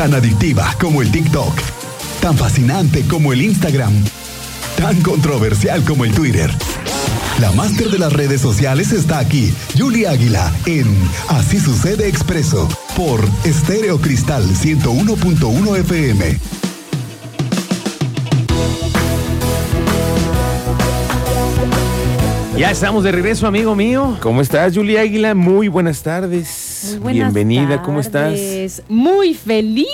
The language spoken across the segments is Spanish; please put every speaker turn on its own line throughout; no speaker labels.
Tan adictiva como el TikTok. Tan fascinante como el Instagram. Tan controversial como el Twitter. La máster de las redes sociales está aquí, Julia Águila, en Así sucede expreso, por Estéreo Cristal 101.1 FM.
Ya estamos de regreso, amigo mío. ¿Cómo estás, Julia Águila? Muy buenas tardes.
Muy buenas
Bienvenida, ¿cómo estás?
Muy feliz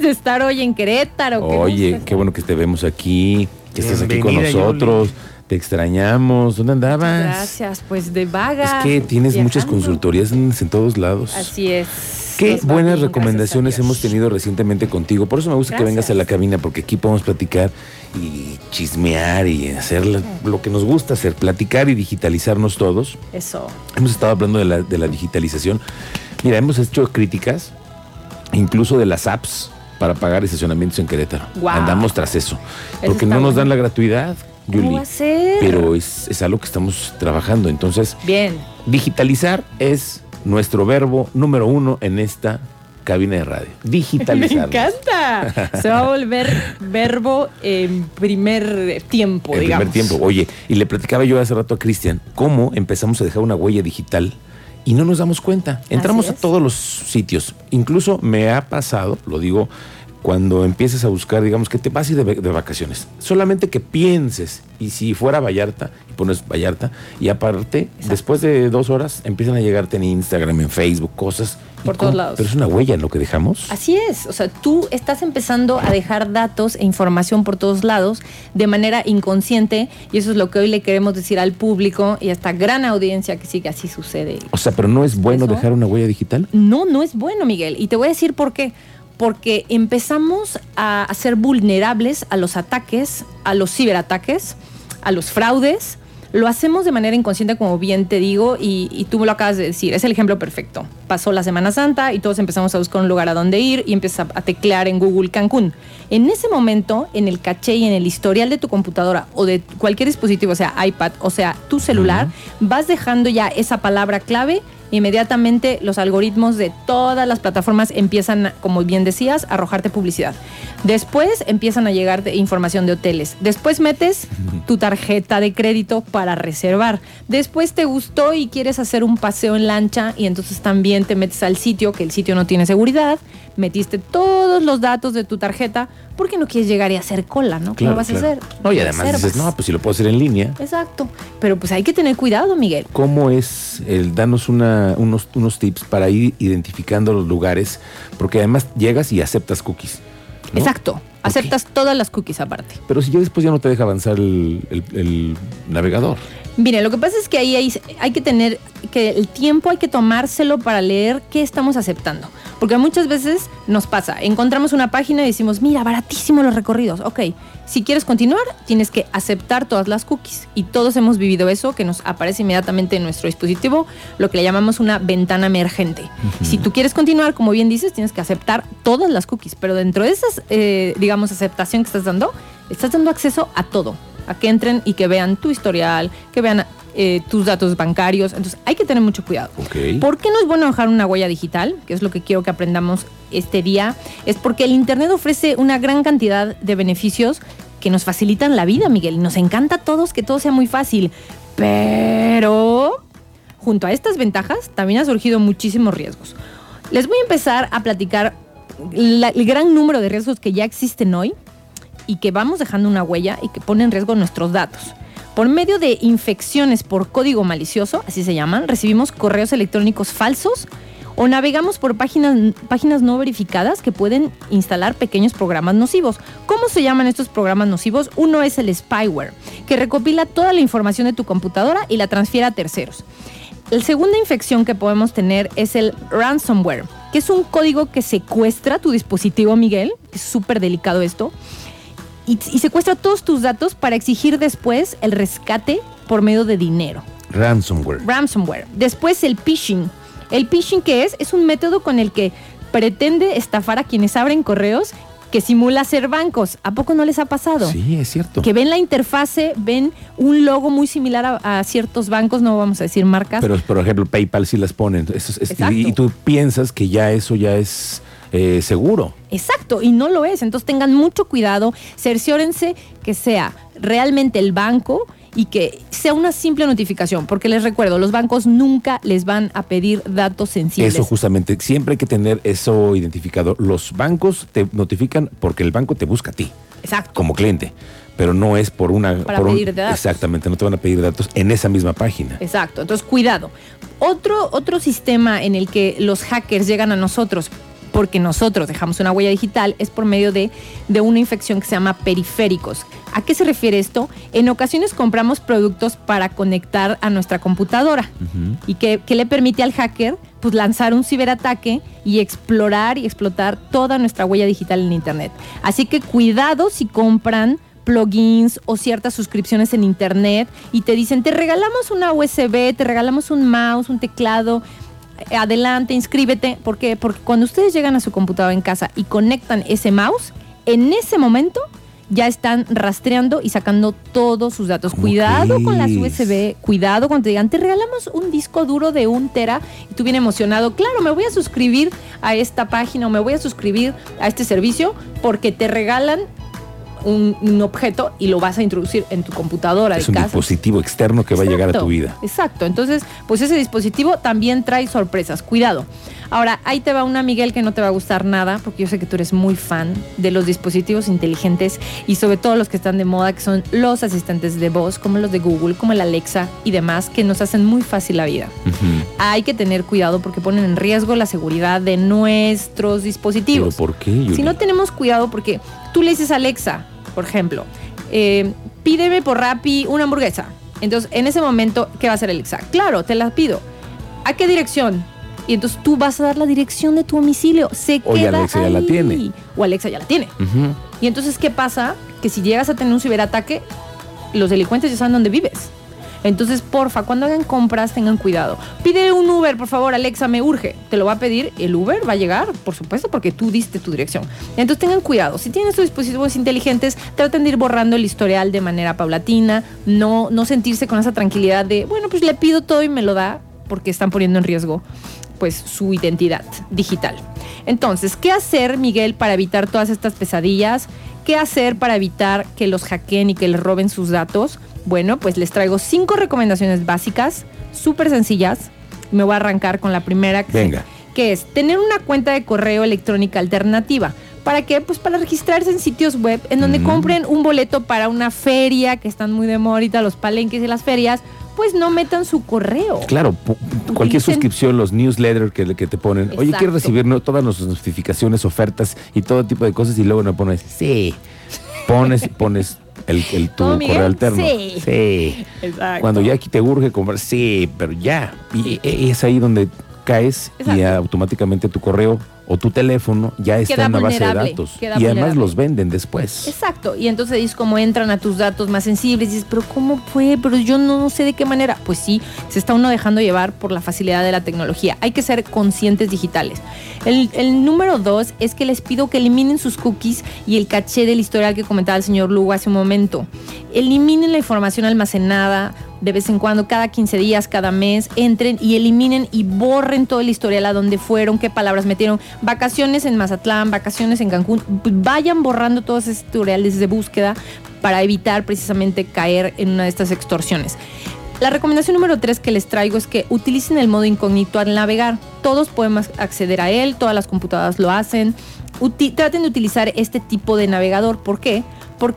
de estar hoy en Querétaro.
Oye, qué bueno que te vemos aquí, que estés aquí con nosotros. Te extrañamos. ¿Dónde andabas?
Gracias, pues de vaga.
Es que tienes muchas consultorías en, en todos lados.
Así es.
Qué
Nos
buenas
bien,
recomendaciones hemos tenido recientemente contigo. Por eso me gusta que vengas a la cabina, porque aquí podemos platicar y chismear y hacer la- lo que nos gusta hacer, platicar y digitalizarnos todos.
Eso.
Hemos estado hablando de la, de la digitalización. Mira, hemos hecho críticas, incluso de las apps para pagar estacionamientos en Querétaro. Andamos tras eso. Porque no nos dan la gratuidad,
¿Cómo
Yuli.
va a ser?
Pero es, es algo que estamos trabajando. Entonces,
Bien.
digitalizar es nuestro verbo número uno en esta cabina de radio.
Me
Digitalizar.
encanta. Se va a volver verbo en primer tiempo,
En
digamos.
primer tiempo. Oye, y le platicaba yo hace rato a Cristian cómo empezamos a dejar una huella digital y no nos damos cuenta. Entramos a todos los sitios. Incluso me ha pasado, lo digo, cuando empieces a buscar, digamos, que te vas a ir de, de vacaciones. Solamente que pienses, y si fuera Vallarta, y pones Vallarta, y aparte, después de dos horas, empiezan a llegarte en Instagram, en Facebook, cosas. ¿Y
Por todos lados.
Pero es una huella en lo que dejamos.
Así es, o sea, tú estás empezando a dejar datos e información por todos lados de manera inconsciente y eso es lo que hoy le queremos decir al público y a esta gran audiencia que sí que así sucede.
O sea, pero no es bueno
¿Eso?
dejar una huella digital.
No, no es bueno, Miguel. Y te voy a decir por qué. Porque empezamos a ser vulnerables a los ataques, a los ciberataques, a los fraudes. Lo hacemos de manera inconsciente, como bien te digo, y, y tú me lo acabas de decir. Es el ejemplo perfecto. Pasó la Semana Santa y todos empezamos a buscar un lugar a donde ir y empiezas a, teclear en Google Cancún. En ese momento, en el caché y en el historial de tu computadora o de cualquier dispositivo, o sea, iPad, o sea, tu celular, vas dejando ya esa palabra clave inmediatamente los algoritmos de todas las plataformas empiezan, como bien decías, a arrojarte publicidad. Después empiezan a llegarte información de hoteles. Después metes tu tarjeta de crédito para reservar. Después te gustó y quieres hacer un paseo en lancha y entonces también te metes al sitio, que el sitio no tiene seguridad. Metiste todos los datos de tu tarjeta porque no quieres llegar y hacer cola, ¿no? ¿Cómo
Claro,
vas
claro.
a hacer?
No, y además dices, no, pues si lo puedo hacer en línea.
Exacto. Pero pues hay que tener cuidado, Miguel.
¿Cómo es el danos una, unos, unos tips para ir identificando los lugares? Porque además llegas y aceptas cookies. ¿no?
Exacto. Aceptas todas las cookies aparte.
Pero si ya después ya no te deja avanzar el, el- el navegador.
Mire, lo que pasa es que ahí hay, hay que tener que el tiempo hay que tomárselo para leer qué estamos aceptando. Porque muchas veces nos pasa, encontramos una página y decimos, mira, baratísimo los recorridos. Ok, si quieres continuar, tienes que aceptar todas las cookies. Y todos hemos vivido eso, que nos aparece inmediatamente en nuestro dispositivo, lo que le llamamos una ventana emergente. Si tú quieres continuar, como bien dices, tienes que aceptar todas las cookies. Pero dentro de esas, eh, digamos, aceptación que estás dando, estás dando acceso a todo a que entren y que vean tu historial, que vean eh, tus datos bancarios. Entonces hay que tener mucho cuidado.
Ok.
¿Por qué no es bueno dejar una huella digital? Que es lo que quiero que aprendamos este día. Es porque el Internet ofrece una gran cantidad de beneficios que nos facilitan la vida, Miguel. Y nos encanta a todos que todo sea muy fácil. Pero junto a estas ventajas también han surgido muchísimos riesgos. Les voy a empezar a platicar la- el gran número de riesgos que ya existen hoy y que vamos dejando una huella y que pone en riesgo nuestros datos. Por medio de infecciones por código malicioso, así se llaman, recibimos correos electrónicos falsos o navegamos por páginas, páginas no verificadas que pueden instalar pequeños programas nocivos. ¿Cómo se llaman estos programas nocivos? Uno es el spyware, que recopila toda la información de tu computadora y la transfiere a terceros. La segunda infección que podemos tener es el ransomware, que es un código que secuestra tu dispositivo, Miguel, es súper delicado esto, y, y secuestra todos tus datos para exigir después el rescate por medio de dinero.
Ransomware.
Ransomware. Después el phishing. El phishing que es es un método con el que pretende estafar a quienes abren correos que simula ser bancos. ¿A poco no les ha pasado?
Sí, es cierto.
Que ven la interfase, ven un logo muy similar a, a ciertos bancos, no vamos a decir marcas.
Pero, por ejemplo, PayPal sí las ponen. Eso es- y, y tú piensas que ya eso ya es eh, seguro.
Exacto, y no lo es. Entonces tengan mucho cuidado, cerciórense que sea realmente el banco y que sea una simple notificación, porque les recuerdo, los bancos nunca les van a pedir datos sensibles.
Eso justamente, siempre hay que tener eso identificado. Los bancos te notifican porque el banco te busca a ti.
Exacto.
Como cliente, pero no es por una...
Para
por un-
pedirte datos.
Exactamente, no te van a pedir datos en esa misma página.
Exacto, entonces cuidado. Otro, otro sistema en el que los hackers llegan a nosotros porque nosotros dejamos una huella digital es por medio de, de una infección que se llama periféricos. ¿A qué se refiere esto? En ocasiones compramos productos para conectar a nuestra computadora y que, que le permite al hacker pues, lanzar un ciberataque y explorar y explotar toda nuestra huella digital en Internet. Así que cuidado si compran plugins o ciertas suscripciones en internet y te dicen, te regalamos una USB, te regalamos un mouse, un teclado, adelante, inscríbete. ¿Por qué? Porque cuando ustedes llegan a su computadora en casa y conectan ese mouse, en ese momento ya están rastreando y sacando todos sus datos.
¿Cómo
Cuidado con las? USB, cuidado cuando te digan, te regalamos un disco duro de un tera y tú bien emocionado, claro, me voy a suscribir a esta página o me voy a suscribir a este servicio porque te regalan un, un objeto y lo vas a introducir en tu computadora
Es
de
un
casa.
dispositivo externo que va a llegar a
Exacto,
tu vida.
Exacto. Entonces, pues ese dispositivo también trae sorpresas. Cuidado. Ahora, ahí te va una, Miguel, que no te va a gustar nada, porque yo sé que tú eres muy fan de los dispositivos inteligentes y sobre todo los que están de moda, que son los asistentes de voz, como los de Google, como el Alexa y demás, que nos hacen muy fácil la vida. Hay que tener cuidado porque ponen en riesgo la seguridad de nuestros
¿Pero
dispositivos.
por qué, Yuli?
Si no tenemos cuidado, porque tú le dices a Alexa, por ejemplo, eh, pídeme por Rappi una hamburguesa. Entonces, en ese momento, ¿qué va a hacer Alexa? Claro, te la pido. ¿A qué dirección? Y entonces tú vas a dar la dirección de tu domicilio. Se
O
queda
Alexa ya la tiene.
O Alexa ya la tiene. Y entonces, ¿qué pasa? Que si llegas a tener un ciberataque, los delincuentes ya saben dónde vives. Entonces, porfa, cuando hagan compras, tengan cuidado. Pide un Uber, por favor, Alexa, me urge. Te lo va a pedir, el Uber va a llegar, por supuesto, porque tú diste tu dirección. Entonces, tengan cuidado. Si tienen sus dispositivos inteligentes, traten de ir borrando el historial de manera paulatina, no, no sentirse con esa tranquilidad de, bueno, pues le pido todo y me lo da, porque están poniendo en riesgo pues su identidad digital. Entonces, ¿qué hacer, Miguel, para evitar todas estas pesadillas? ¿Qué hacer para evitar que los hackeen y que les roben sus datos? Bueno, pues les traigo cinco recomendaciones básicas, súper sencillas. Me voy a arrancar con la primera, que,
Venga.
que es tener una cuenta de correo electrónica alternativa. ¿Para qué? Pues para registrarse en sitios web en donde
Mm.
compren un boleto para una feria, que están muy de moda ahorita los palenques y las ferias, pues no metan su correo.
Claro, cualquier suscripción, los newsletters que, que te ponen. Oye, quiero recibir ¿no? todas nuestras notificaciones, ofertas y todo tipo de cosas y luego no pones sí. Pones, pones el, el tu correo alterno.
Sí.
Sí.
Exacto.
Cuando ya aquí te urge comprar, sí, pero ya. Y es ahí donde caes y automáticamente tu correo o tu teléfono ya está
Queda
en la base de datos. Y además
vulnerable.
los venden después.
Exacto, y entonces es como entran a tus datos más sensibles y dices, pero ¿cómo fue? Pero yo no sé de qué manera. Pues sí, se está uno dejando llevar por la facilidad de la tecnología. Hay que ser conscientes digitales. El, el número dos es que les pido que eliminen sus cookies y el caché del historial que comentaba el señor Lugo hace un momento. Eliminen la información almacenada de vez en cuando, cada 15 días, cada mes, entren y eliminen y borren todo el historial a dónde fueron, qué palabras metieron, vacaciones en Mazatlán, vacaciones en Cancún, vayan borrando todos esos historiales de búsqueda para evitar precisamente caer en una de estas extorsiones. La recomendación número tres que les traigo es que utilicen el modo incógnito al navegar. Todos podemos acceder a él, todas las computadoras lo hacen. Traten de utilizar este tipo de navegador. ¿Por qué? Porque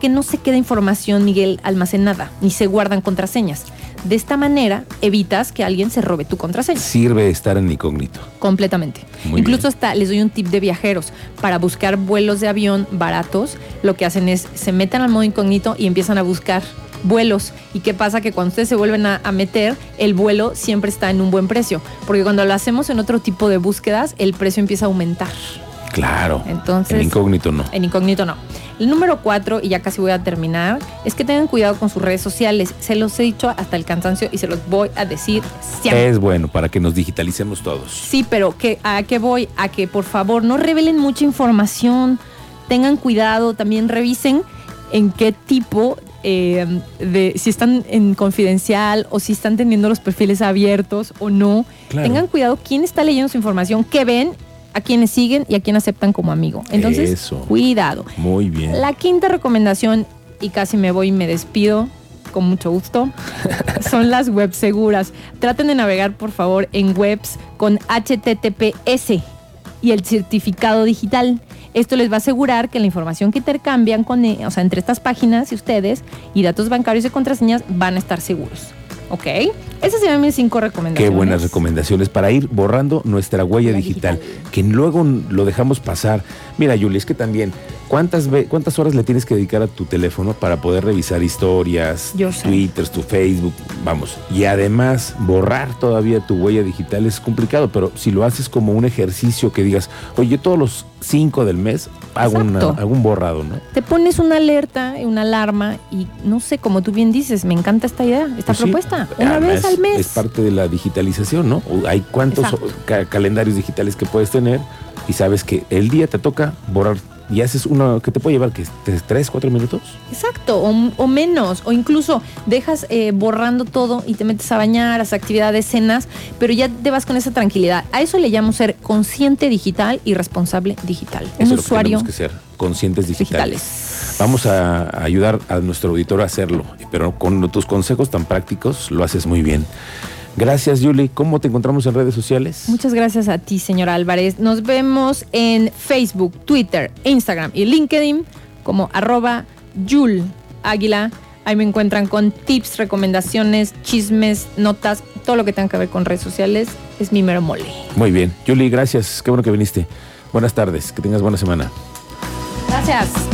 no se queda información, Miguel, almacenada, ni se guardan contraseñas. De esta manera evitas que alguien se robe tu contraseña.
Sirve estar en incógnito.
Completamente.
Muy
Incluso
bien.
hasta les doy un tip de viajeros. Para buscar vuelos de avión baratos, lo que hacen es se meten al modo incógnito y empiezan a buscar vuelos. ¿Y qué pasa? Que cuando ustedes se vuelven a, a meter, el vuelo siempre está en un buen precio. Porque cuando lo hacemos en otro tipo de búsquedas, el precio empieza a aumentar.
Claro.
Entonces-
En incógnito no.
En incógnito no. El número cuatro, y ya casi voy a terminar, es que tengan cuidado con sus redes sociales. Se los he dicho hasta el cansancio y se los voy a decir siempre.
Es bueno para que nos digitalicemos todos.
Sí, pero ¿qué- ¿a qué voy? A que por favor no revelen mucha información, tengan cuidado, también revisen en qué tipo eh, de, si están en confidencial o si están teniendo los perfiles abiertos o no.
Claro.
Tengan cuidado quién está leyendo su información, qué ven a quienes siguen y a quienes aceptan como amigo. Entonces,
Eso.
cuidado.
Muy bien.
La quinta recomendación, y casi me voy y me despido con mucho gusto, son las webs seguras. Traten de navegar, por favor, en webs con HTTPS y el certificado digital. Esto les va a asegurar que la información que intercambian con, e- o sea, entre estas páginas y ustedes y datos bancarios y contraseñas van a estar seguros. ¿Ok? Esas serían mis cinco
Qué
recomendaciones.
buenas recomendaciones para ir borrando nuestra huella digital,
digital.
que luego lo dejamos pasar. Mira, Yuli, es que también, ¿cuántas, ¿cuántas horas le tienes que dedicar a tu teléfono para poder revisar historias,
Yo.
Twitter, tu Facebook? Vamos. Y además, borrar todavía tu huella digital es complicado, pero si lo haces como un ejercicio que digas, oye, todos los cinco del mes hago, un borrado, ¿no?
Te pones una alerta, una alarma y no sé, como tú bien dices, me encanta esta idea, esta
Pues sí.
propuesta. Una vez al mes.
Es parte de la digitalización, ¿no? Hay cuántos ca- calendarios digitales que puedes tener y sabes que el día te toca borrar y haces uno que te puede llevar que tres, cuatro minutos.
Exacto, o, o menos, o incluso dejas eh, borrando todo y te metes a bañar, haces actividades, cenas, pero ya te vas con esa tranquilidad. A eso le llamo ser consciente digital y responsable digital.
Eso
Un
es lo que
usuario
tenemos que ser conscientes digitales.
digitales.
Vamos a ayudar a nuestro auditor a hacerlo, pero con tus consejos tan prácticos lo haces muy bien. Gracias, Yuli. ¿Cómo te encontramos en redes sociales?
Muchas gracias a ti, señora Álvarez. Nos vemos en Facebook, Twitter, Instagram y LinkedIn como arroba Yul Águila. Ahí me encuentran con tips, recomendaciones, chismes, notas, todo lo que tenga que ver con redes sociales. Es mi mero mole.
Muy bien. Yuli, gracias. Qué bueno que viniste. Buenas tardes. Que tengas buena semana.
Gracias.